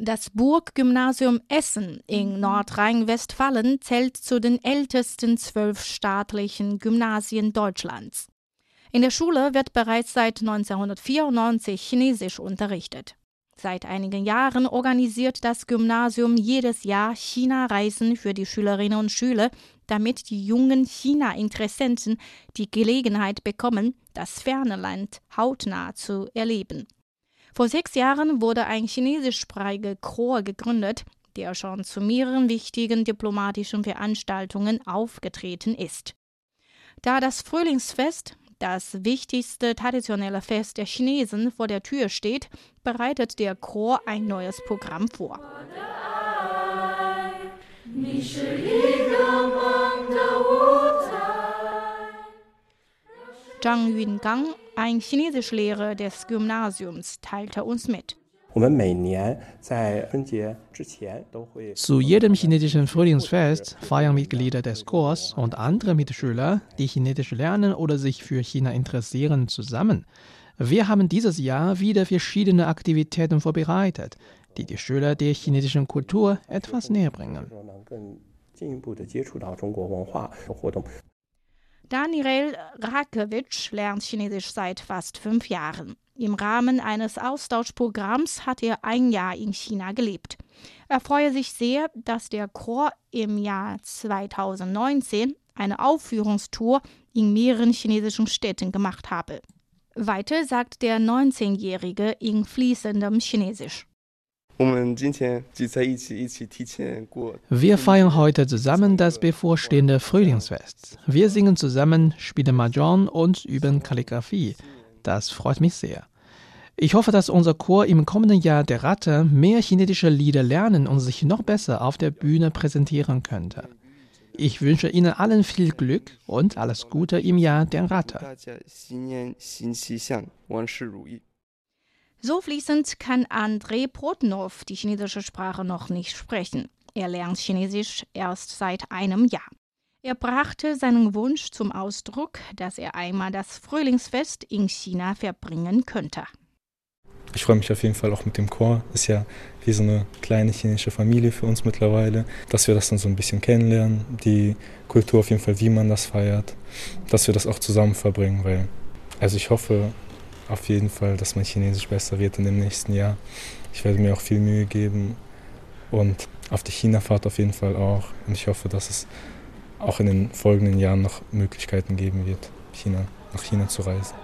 Das Burggymnasium Essen in Nordrhein-Westfalen zählt zu den ältesten zwölf staatlichen Gymnasien Deutschlands. In der Schule wird bereits seit 1994 Chinesisch unterrichtet. Seit einigen Jahren organisiert das Gymnasium jedes Jahr China-Reisen für die Schülerinnen und Schüler, damit die jungen China-Interessenten die Gelegenheit bekommen, das ferne Land hautnah zu erleben. Vor sechs Jahren wurde ein chinesischsprachiger Chor gegründet, der schon zu mehreren wichtigen diplomatischen Veranstaltungen aufgetreten ist. Da das Frühlingsfest, das wichtigste traditionelle Fest der Chinesen, vor der Tür steht, bereitet der Chor ein neues Programm vor. Zhang Yungang, ein Chinesischlehrer des Gymnasiums, teilte uns mit. Zu jedem chinesischen Frühlingsfest feiern Mitglieder des Chors und andere Mitschüler, die Chinesisch lernen oder sich für China interessieren, zusammen. Wir haben dieses Jahr wieder verschiedene Aktivitäten vorbereitet, die die Schüler der chinesischen Kultur etwas näher bringen. Daniel Rakewitsch lernt Chinesisch seit fast fünf Jahren. Im Rahmen eines Austauschprogramms hat er ein Jahr in China gelebt. Er freue sich sehr, dass der Chor im Jahr 2019 eine Aufführungstour in mehreren chinesischen Städten gemacht habe. Weiter sagt der 19-Jährige in fließendem Chinesisch. Wir feiern heute zusammen das bevorstehende Frühlingsfest. Wir singen zusammen, spielen Mahjong und üben Kalligraphie. Das freut mich sehr. Ich hoffe, dass unser Chor im kommenden Jahr der Ratte mehr chinesische Lieder lernen und sich noch besser auf der Bühne präsentieren könnte. Ich wünsche Ihnen allen viel Glück und alles Gute im Jahr der Ratte. So fließend kann Andrei Protnov die chinesische Sprache noch nicht sprechen. Er lernt Chinesisch erst seit einem Jahr. Er brachte seinen Wunsch zum Ausdruck, dass er einmal das Frühlingsfest in China verbringen könnte. Ich freue mich auf jeden Fall auch mit dem Chor. Ist ja wie so eine kleine chinesische Familie für uns mittlerweile, dass wir das dann so ein bisschen kennenlernen, die Kultur auf jeden Fall, wie man das feiert, dass wir das auch zusammen verbringen, weil also ich hoffe, auf jeden Fall, dass mein Chinesisch besser wird in dem nächsten Jahr. Ich werde mir auch viel Mühe geben und auf die China-Fahrt auf jeden Fall auch. Und ich hoffe, dass es auch in den folgenden Jahren noch Möglichkeiten geben wird, China, nach China zu reisen.